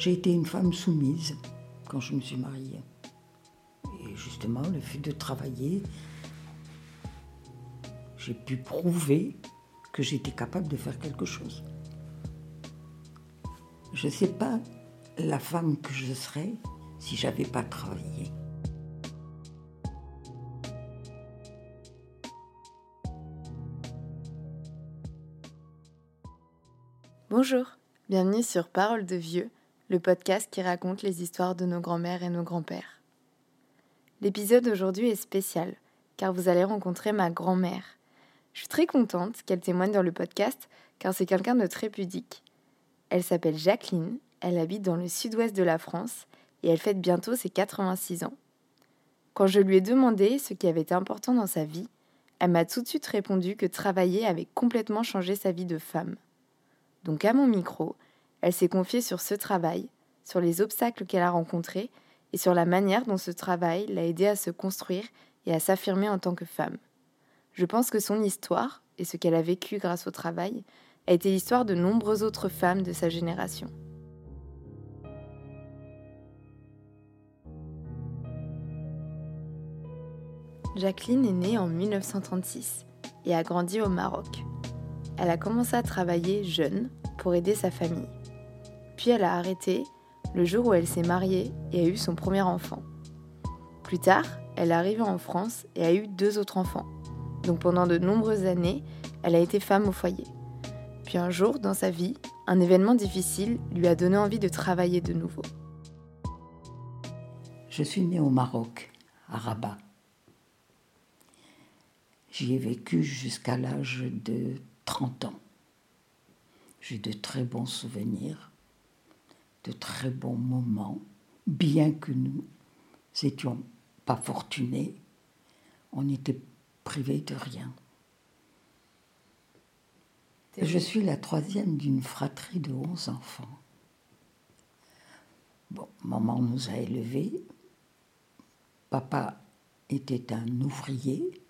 J'ai été une femme soumise quand je me suis mariée. Et justement, le fait de travailler, j'ai pu prouver que j'étais capable de faire quelque chose. Je ne sais pas la femme que je serais si j'avais pas travaillé. Bonjour, bienvenue sur Parole de Vieux, le podcast qui raconte les histoires de nos grands-mères et nos grands-pères. L'épisode d'aujourd'hui est spécial, car vous allez rencontrer ma grand-mère. Je suis très contente qu'elle témoigne dans le podcast, car c'est quelqu'un de très pudique. Elle s'appelle Jacqueline, elle habite dans le sud-ouest de la France, et elle fête bientôt ses 86 ans. Quand je lui ai demandé ce qui avait été important dans sa vie, elle m'a tout de suite répondu que travailler avait complètement changé sa vie de femme. Donc à mon micro, elle s'est confiée sur ce travail, sur les obstacles qu'elle a rencontrés et sur la manière dont ce travail l'a aidée à se construire et à s'affirmer en tant que femme. Je pense que son histoire, et ce qu'elle a vécu grâce au travail, a été l'histoire de nombreuses autres femmes de sa génération. Jacqueline est née en 1936 et a grandi au Maroc. Elle a commencé à travailler jeune pour aider sa famille. Puis elle a arrêté le jour où elle s'est mariée et a eu son premier enfant. Plus tard, elle est arrivée en France et a eu deux autres enfants. Donc pendant de nombreuses années, elle a été femme au foyer. Puis un jour, dans sa vie, un événement difficile lui a donné envie de travailler de nouveau. Je suis née au Maroc, à Rabat. J'y ai vécu jusqu'à l'âge de 30 ans. J'ai de très bons souvenirs, de très bons moments, bien que nous n'étions pas fortunés, on était privés de rien. Je suis la troisième d'une fratrie de onze enfants. Bon, maman nous a élevés. Papa était un ouvrier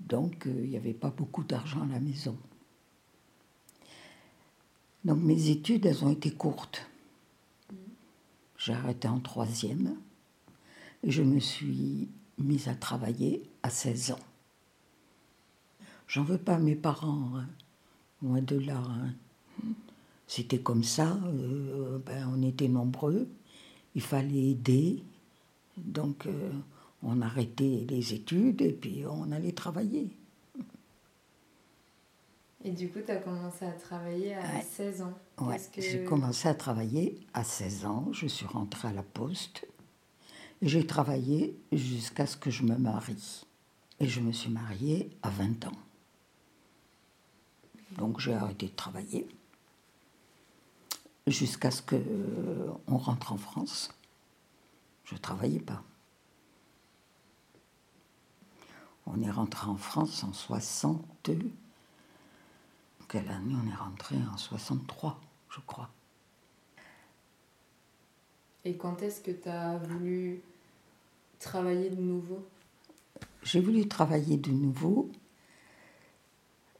donc, euh, il n'y avait pas beaucoup d'argent à la maison. Donc, mes études, elles ont été courtes. J'ai arrêté en troisième et je me suis mise à travailler à 16 ans. J'en veux pas à mes parents, hein. de là. Hein. C'était comme ça, euh, ben, on était nombreux, il fallait aider. Donc, euh, on arrêtait les études et puis on allait travailler. Et du coup, tu as commencé à travailler à 16 ans. Oui, j'ai commencé à travailler à 16 ans. Je suis rentrée à la poste. J'ai travaillé jusqu'à ce que je me marie. Et je me suis mariée à 20 ans. Donc j'ai arrêté de travailler jusqu'à ce qu'on euh, rentre en France. Je ne travaillais pas. On est rentré en France en 62. Quelle année on est rentré En 63, je crois. Et quand est-ce que tu as voulu travailler de nouveau? J'ai voulu travailler de nouveau.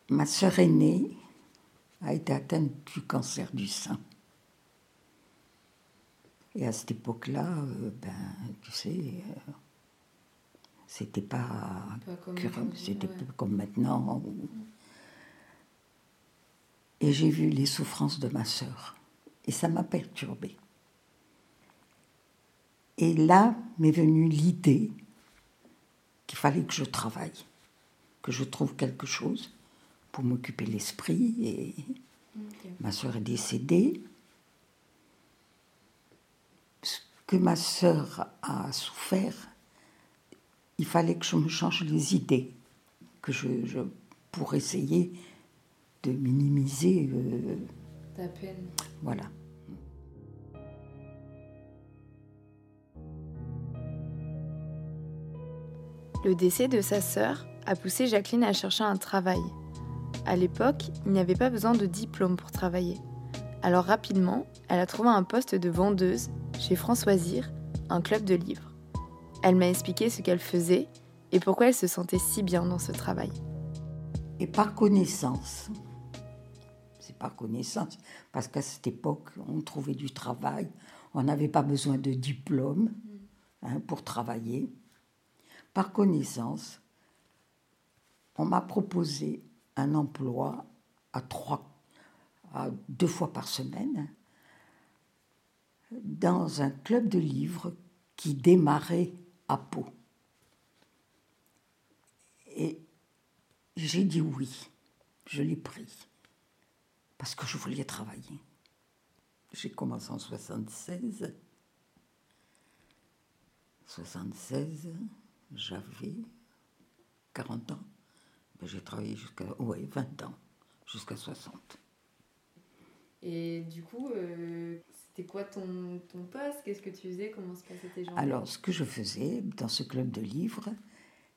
Ma sœur aînée a été atteinte du cancer du sein. Et à cette époque-là, euh, ben, tu sais, euh, c'était pas, comme, c'était comme maintenant. Et j'ai vu les souffrances de ma sœur. Et ça m'a perturbée. Et là m'est venue l'idée qu'il fallait que je travaille, que je trouve quelque chose pour m'occuper l'esprit. Et ma sœur est décédée. Ce que ma sœur a souffert, il fallait que je me change les idées, que je, pour essayer de minimiser euh, ta peine. Voilà. Le décès de sa sœur a poussé Jacqueline à chercher un travail. À l'époque, il n'y avait pas besoin de diplôme pour travailler. Alors rapidement, elle a trouvé un poste de vendeuse chez Françoisir, un club de livres. Elle m'a expliqué ce qu'elle faisait et pourquoi elle se sentait si bien dans ce travail. Et par connaissance, par connaissance, parce qu'à cette époque, on trouvait du travail, on n'avait pas besoin de diplôme hein, pour travailler. Par connaissance, on m'a proposé un emploi à trois, à deux fois par semaine dans un club de livres qui démarrait à Pau. Et j'ai dit oui, je l'ai pris, parce que je voulais travailler. J'ai commencé en 76. 76, j'avais 40 ans. Ben, j'ai travaillé jusqu'à ouais, 20 ans, jusqu'à 60. Et du coup, euh, c'était quoi ton, ton poste? Qu'est-ce que tu faisais? Comment se passaient tes journées? Alors, ce que je faisais dans ce club de livres,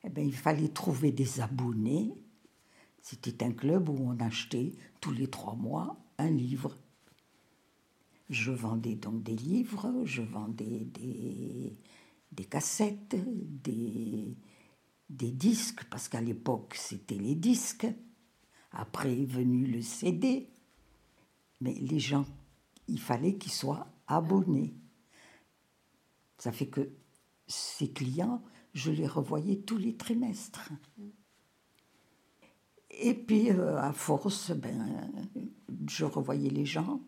eh ben, il fallait trouver des abonnés. C'était un club où on achetait tous les trois mois un livre. Je vendais donc des livres, je vendais des, cassettes, des, des disques, parce qu'à l'époque c'était les disques. Après est venu le CD. Mais les gens, il fallait qu'ils soient abonnés. Ça fait que ces clients, je les revoyais tous les trimestres. Et puis, euh, à force, ben, je revoyais les gens.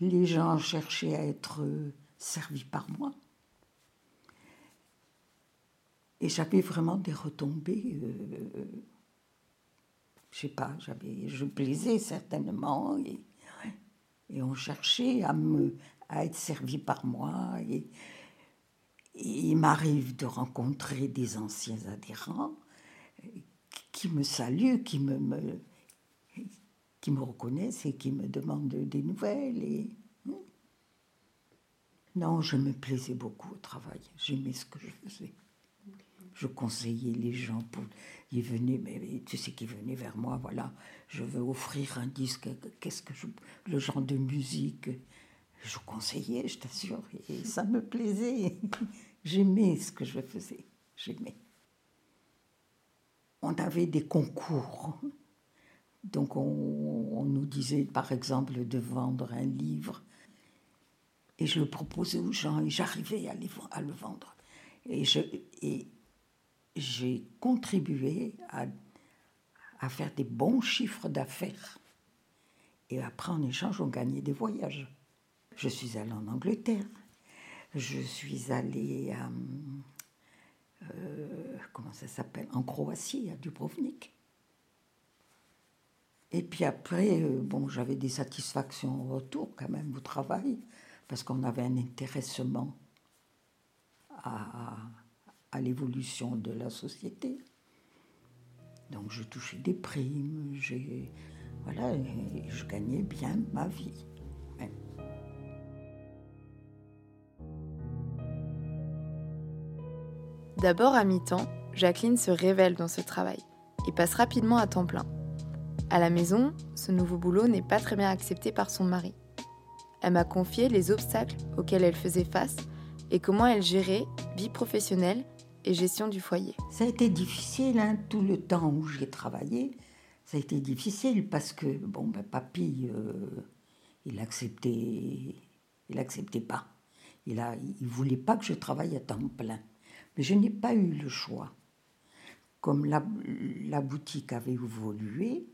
Les gens cherchaient à être servis par moi. Et j'avais vraiment des retombées. Euh, je sais pas, j'avais, je plaisais certainement. Et, et on cherchait à, me, à être servi par moi. Et, il m'arrive de rencontrer des anciens adhérents qui me saluent, qui me, me, qui me reconnaissent et qui me demandent des nouvelles. Et... Hein. Non, je me plaisais beaucoup au travail. J'aimais ce que je faisais. Je conseillais les gens pour. Ils venaient, mais tu sais qu'ils venaient vers moi, voilà, je veux offrir un disque, qu'est-ce que je. le genre de musique? Je conseillais, je t'assure, et ça me plaisait. J'aimais ce que je faisais. J'aimais. On avait des concours. Donc on, nous disait par exemple de vendre un livre. Et je le proposais aux gens et j'arrivais à, le vendre. Et, j'ai contribué à, à faire des bons chiffres d'affaires. Et après, en échange, on gagnait des voyages. Je suis allée en Angleterre, je suis allée à. Euh, comment ça s'appelle? En Croatie, à Dubrovnik. Et puis après, euh, bon, j'avais des satisfactions au retour quand même au travail, parce qu'on avait un intéressement à, à l'évolution de la société. Donc je touchais des primes, voilà, je gagnais bien ma vie. D'abord à mi-temps, Jacqueline se révèle dans ce travail et passe rapidement à temps plein. À la maison, ce nouveau boulot n'est pas très bien accepté par son mari. Elle m'a confié les obstacles auxquels elle faisait face et comment elle gérait vie professionnelle et gestion du foyer. Ça a été difficile, hein, tout le temps où j'ai travaillé. Ça a été difficile parce que, bon, ben, papy, euh, il acceptait, il acceptait pas. Il a, il voulait pas que je travaille à temps plein. Mais je n'ai pas eu le choix. Comme la, la boutique avait évolué,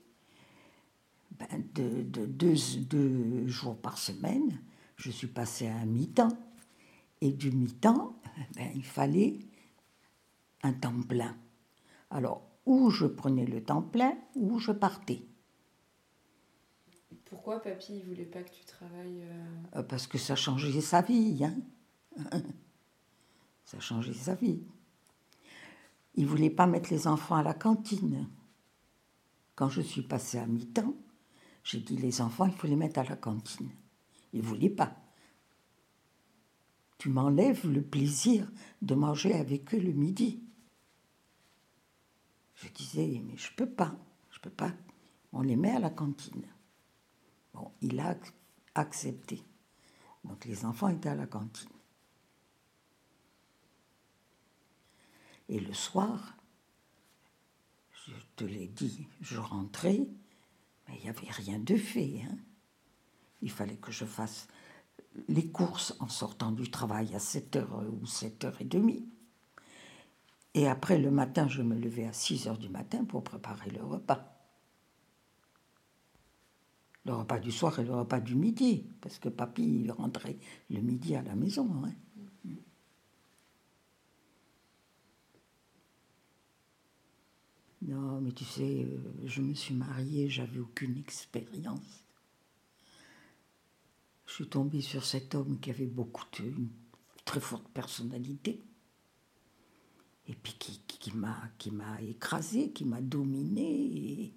ben de, de deux, deux, jours par semaine, je suis passée à un mi-temps. Et du mi-temps, ben, il fallait un temps plein. Alors, ou je prenais le temps plein, ou je partais. Pourquoi papy ne voulait pas que tu travailles euh, Parce que ça changeait sa vie. Hein ça changeait sa vie. Il voulait pas mettre les enfants à la cantine. Quand je suis passée à mi-temps, j'ai dit les enfants, il faut les mettre à la cantine. Il voulait pas. Tu m'enlèves le plaisir de manger avec eux le midi. Je disais, mais je peux pas, je peux pas. On les met à la cantine. Bon, il a accepté. Donc les enfants étaient à la cantine. Et le soir, je te l'ai dit, je rentrais, Mais il n'y avait rien de fait. Hein. Il fallait que je fasse les courses en sortant du travail à 7h ou 7h30. Et après, le matin, je me levais à 6h du matin pour préparer le repas. Le repas du soir et le repas du midi, parce que papy il rentrait le midi à la maison. Hein. Non, mais tu sais, euh, je me suis mariée, j'avais aucune expérience. Je suis tombée sur cet homme qui avait beaucoup de, une très forte personnalité. Et puis qui, qui, m'a, qui m'a écrasée, qui m'a dominée.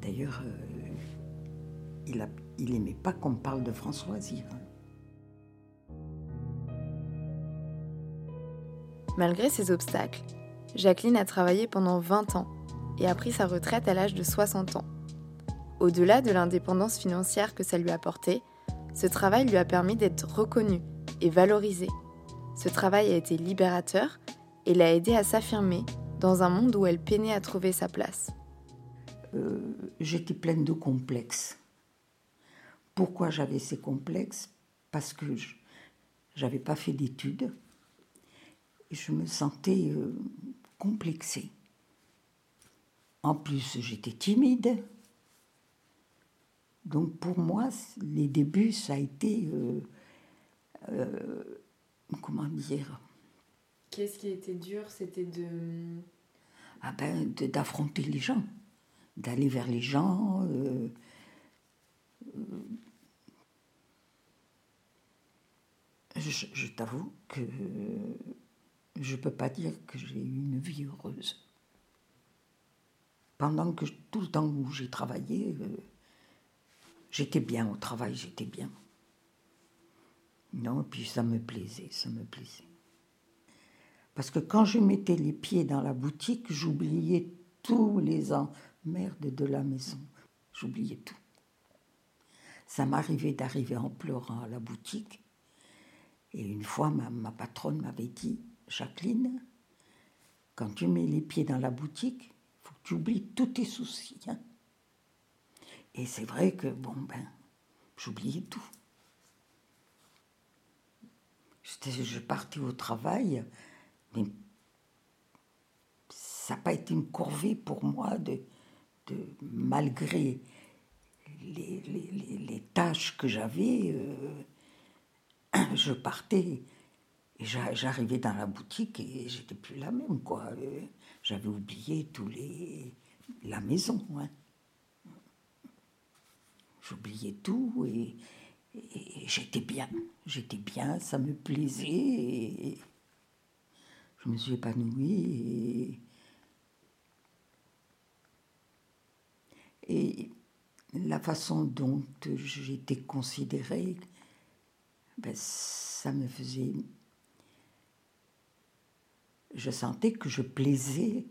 D'ailleurs, euh, il, a, il pas qu'on parle de Françoisie. Malgré ces obstacles, Jacqueline a travaillé pendant 20 ans et a pris sa retraite à l'âge de 60 ans. Au-delà de l'indépendance financière que ça lui a apporté, ce travail lui a permis d'être reconnu et valorisé. Ce travail a été libérateur et l'a aidé à s'affirmer dans un monde où elle peinait à trouver sa place. Euh, j'étais pleine de complexes. Pourquoi j'avais ces complexes? Parce que je n'avais pas fait d'études je me sentais euh, complexée. En plus, j'étais timide. Donc pour moi, les débuts, ça a été... Euh, euh, comment dire? Qu'est-ce qui était dur? C'était de... Ah ben, d'affronter les gens, d'aller vers les gens. je, je t'avoue que je ne peux pas dire que j'ai eu une vie heureuse. Pendant que tout le temps où j'ai travaillé, euh, j'étais bien au travail, j'étais bien. Non, puis ça me plaisait, ça me plaisait. Parce que quand je mettais les pieds dans la boutique, j'oubliais tous les emmerdes de la maison. J'oubliais tout. Ça m'arrivait d'arriver en pleurant à la boutique. Et une fois, ma patronne m'avait dit Jacqueline, quand tu mets les pieds dans la boutique, il faut que tu oublies tous tes soucis. Hein. Et c'est vrai que, bon, ben, j'oubliais tout. Je partais au travail, mais ça n'a pas été une corvée pour moi de, malgré les, les, tâches que j'avais, euh, je partais et j'arrivais dans la boutique et j'étais plus la même, quoi. J'avais oublié tous les... la maison, hein. J'oubliais tout et, j'étais bien. J'étais bien, ça me plaisait et je me suis épanouie et, et la façon dont j'étais considérée, ben, ça me faisait je sentais que je plaisais,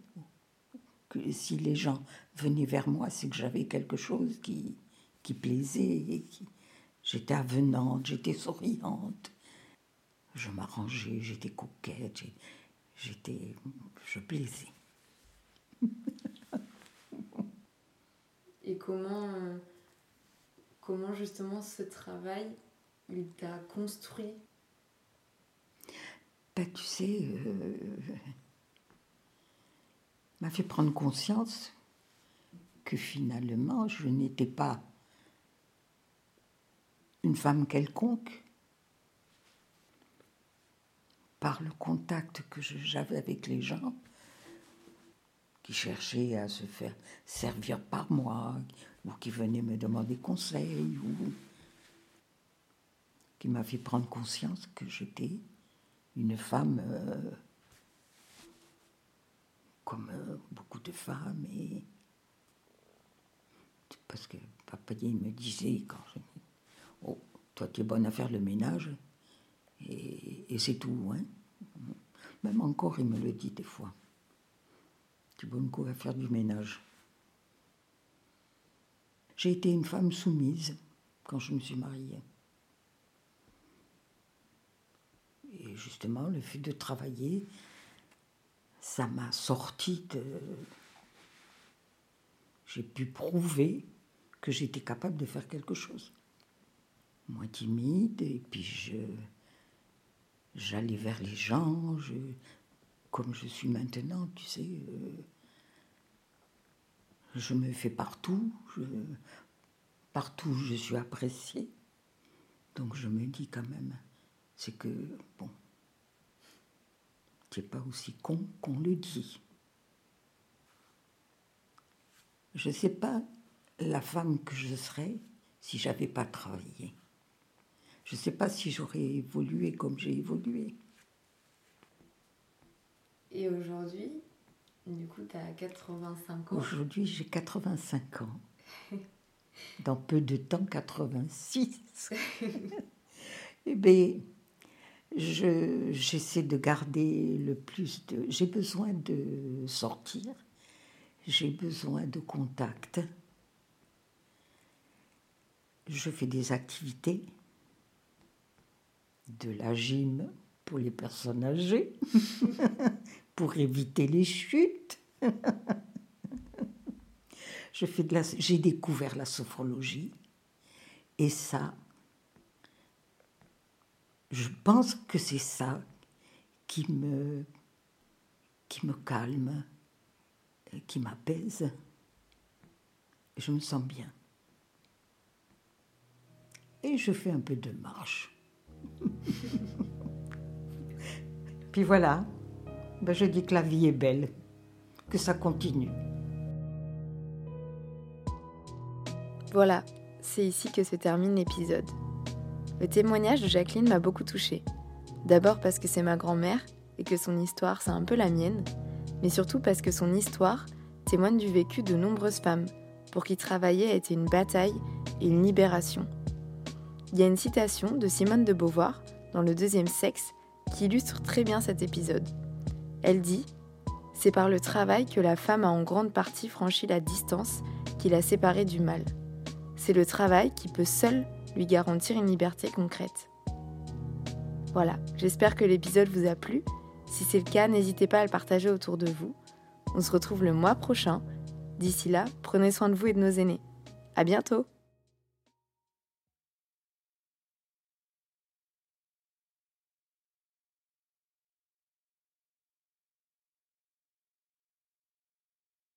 que si les gens venaient vers moi, c'est que j'avais quelque chose qui, qui plaisait, et qui, j'étais avenante, j'étais souriante, je m'arrangeais, j'étais coquette, j'étais, je plaisais. Et comment, comment justement ce travail, il t'a construit? Tu sais, euh, m'a fait prendre conscience que finalement, je n'étais pas une femme quelconque. Par le contact que j'avais avec les gens qui cherchaient à se faire servir par moi ou qui venaient me demander conseil ou qui m'a fait prendre conscience que j'étais une femme euh, comme euh, beaucoup de femmes. Et, parce que papa me disait quand je, Oh, toi tu es bonne à faire le ménage, et, c'est tout. Hein. Même encore, il me le dit des fois. Tu es bonne à faire du ménage. J'ai été une femme soumise quand je me suis mariée. Et justement, le fait de travailler, ça m'a sorti de... J'ai pu prouver que j'étais capable de faire quelque chose. Moins timide, et puis je j'allais vers les gens, je, comme je suis maintenant, tu sais, euh, je me fais partout, je, partout je suis appréciée. Donc je me dis quand même, c'est que, bon, tu n'es pas aussi con qu'on le dit. Je ne sais pas la femme que je serais si j'avais pas travaillé. Je ne sais pas si j'aurais évolué comme j'ai évolué. Et aujourd'hui, du coup, tu as 85 ans. Aujourd'hui, j'ai 85 ans. Dans peu de temps, 86. eh bien, j'essaie de garder le plus de... J'ai besoin de sortir, j'ai besoin de contact. Je fais des activités, de la gym pour les personnes âgées, pour éviter les chutes. De. J'ai découvert la sophrologie et ça, je pense que c'est ça qui me, qui me calme, qui m'apaise. Je me sens bien. Et je fais un peu de marche. Puis voilà, ben je dis que la vie est belle, que ça continue. Voilà, c'est ici que se termine l'épisode. Le témoignage de Jacqueline m'a beaucoup touchée. D'abord parce que c'est ma grand-mère et que son histoire c'est un peu la mienne, mais surtout parce que son histoire témoigne du vécu de nombreuses femmes pour qui travailler a été une bataille et une libération. Il y a une citation de Simone de Beauvoir dans Le deuxième sexe qui illustre très bien cet épisode. Elle dit C'est par le travail que la femme a en grande partie franchi la distance qui l'a séparée du mal. C'est le travail qui peut seul garantir une liberté concrète. Voilà, j'espère que l'épisode vous a plu. Si c'est le cas, n'hésitez pas à le partager autour de vous. On se retrouve le mois prochain. D'ici là, prenez soin de vous et de nos aînés. À bientôt!